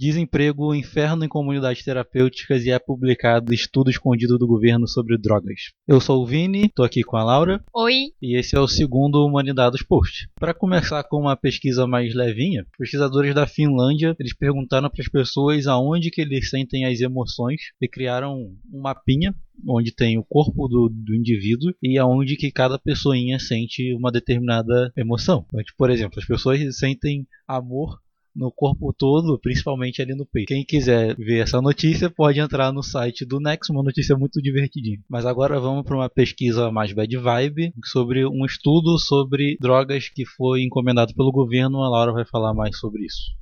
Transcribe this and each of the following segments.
Desemprego, inferno em comunidades terapêuticas e é publicado estudo escondido do governo sobre drogas. Eu sou o Vini, tô aqui com a Laura. Oi. E esse é o segundo Humanidades Post. Para começar com uma pesquisa mais levinha, pesquisadores da Finlândia, eles perguntaram para as pessoas aonde que eles sentem as emoções e criaram um mapinha onde tem o corpo do, do indivíduo e aonde que cada pessoinha sente uma determinada emoção. Então, tipo, por exemplo, as pessoas sentem amor no corpo todo, principalmente ali no peito. Quem quiser ver essa notícia pode entrar no site do Nexo, uma notícia muito divertidinha. Mas agora vamos para uma pesquisa mais bad vibe sobre um estudo sobre drogas que foi encomendado pelo governo. A Laura vai falar mais sobre isso.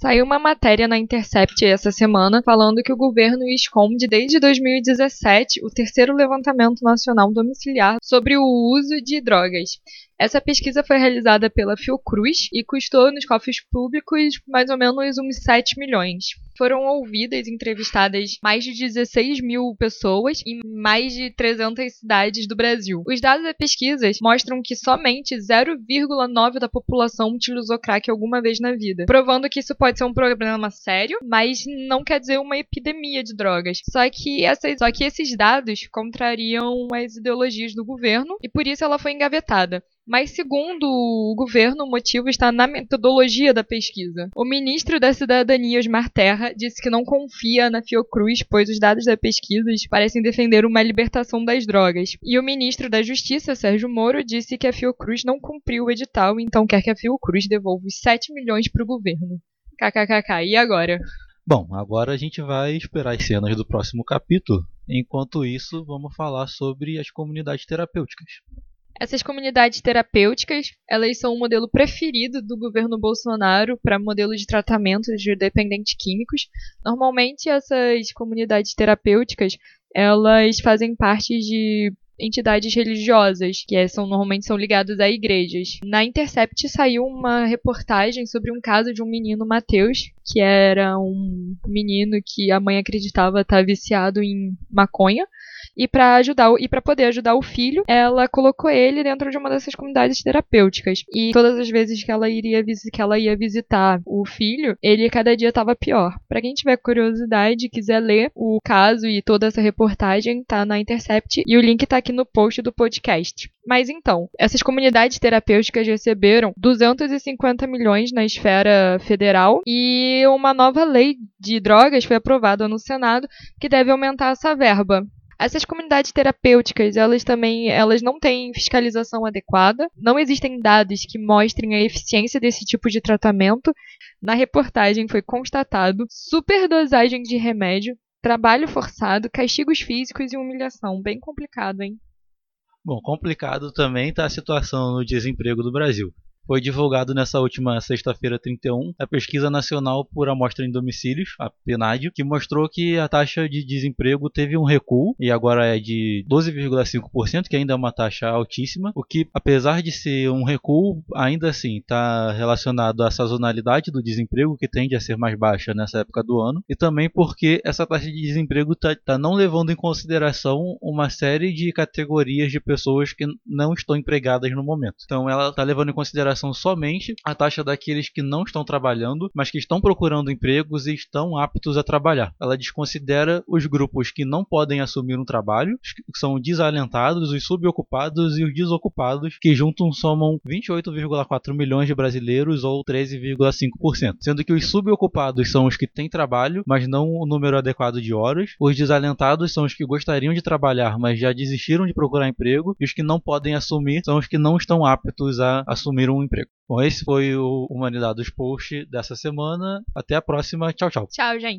Saiu uma matéria na Intercept essa semana falando que o governo esconde desde 2017 o terceiro levantamento nacional domiciliar sobre o uso de drogas. Essa pesquisa foi realizada pela Fiocruz e custou nos cofres públicos mais ou menos uns 7 milhões. Foram ouvidas e entrevistadas mais de 16 mil pessoas em mais de 300 cidades do Brasil. Os dados da pesquisa mostram que somente 0,9% da população utilizou crack alguma vez na vida, provando que isso pode ser um problema sério, mas não quer dizer uma epidemia de drogas. Só que, essas, só que esses dados contrariam as ideologias do governo e por isso ela foi engavetada. Mas, segundo o governo, o motivo está na metodologia da pesquisa. O ministro da Cidadania, Osmar Terra, disse que não confia na Fiocruz, pois os dados da pesquisa parecem defender uma libertação das drogas. E o ministro da Justiça, Sérgio Moro, disse que a Fiocruz não cumpriu o edital, então quer que a Fiocruz devolva os 7 milhões para o governo. KKKK. E agora? Bom, agora a gente vai esperar as cenas do próximo capítulo. Enquanto isso, vamos falar sobre as comunidades terapêuticas. Essas comunidades terapêuticas, elas são o modelo preferido do governo Bolsonaro para modelo de tratamento de dependentes químicos. Normalmente essas comunidades terapêuticas, elas fazem parte de entidades religiosas, que é, são normalmente são ligadas a igrejas. Na Intercept saiu uma reportagem sobre um caso de um menino Mateus, que era um menino que a mãe acreditava estar viciado em maconha e para ajudar e para poder ajudar o filho, ela colocou ele dentro de uma dessas comunidades terapêuticas. E todas as vezes que ela iria que ela ia visitar o filho, ele cada dia estava pior. Para quem tiver curiosidade e quiser ler o caso e toda essa reportagem, tá na Intercept e o link tá aqui no post do podcast. Mas então, essas comunidades terapêuticas receberam 250 milhões na esfera federal e uma nova lei de drogas foi aprovada no Senado que deve aumentar essa verba. Essas comunidades terapêuticas, elas também, elas não têm fiscalização adequada, não existem dados que mostrem a eficiência desse tipo de tratamento. Na reportagem foi constatado superdosagem de remédio, trabalho forçado, castigos físicos e humilhação. Bem complicado, hein? Bom, complicado também está a situação no desemprego do Brasil. Foi divulgado nessa última sexta-feira 31 a Pesquisa Nacional por Amostra em Domicílios, a PNAD, que mostrou que a taxa de desemprego teve um recuo e agora é de 12,5%, que ainda é uma taxa altíssima, o que, apesar de ser um recuo, ainda assim está relacionado à sazonalidade do desemprego, que tende a ser mais baixa nessa época do ano, e também porque essa taxa de desemprego está tá não levando em consideração uma série de categorias de pessoas que não estão empregadas no momento. Então ela está levando em consideração somente a taxa daqueles que não estão trabalhando, mas que estão procurando empregos e estão aptos a trabalhar. Ela desconsidera os grupos que não podem assumir um trabalho, que são desalentados, os subocupados e os desocupados, que juntam somam 28,4 milhões de brasileiros ou 13,5%. Sendo que os subocupados são os que têm trabalho, mas não o número adequado de horas. Os desalentados são os que gostariam de trabalhar, mas já desistiram de procurar emprego. E os que não podem assumir são os que não estão aptos a assumir um emprego. Bom, esse foi o Humanidades Post dessa semana. Até a próxima. Tchau, tchau. Tchau, gente.